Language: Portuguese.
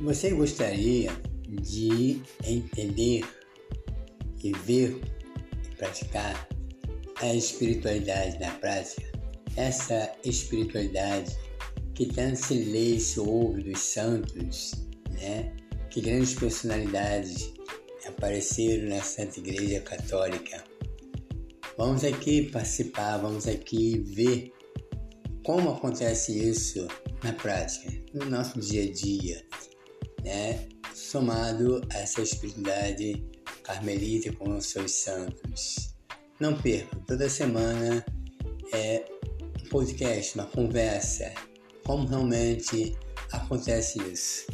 Você gostaria de entender e ver e praticar a espiritualidade na prática? Essa espiritualidade que tanto se lê e se ouve dos santos, né? Que grandes personalidades apareceram na Santa Igreja Católica. Vamos aqui participar, vamos aqui ver como acontece isso na prática, no nosso dia a dia, né? somado a essa espiritualidade carmelita com os seus santos. Não perca, toda semana é um podcast, uma conversa, como realmente acontece isso.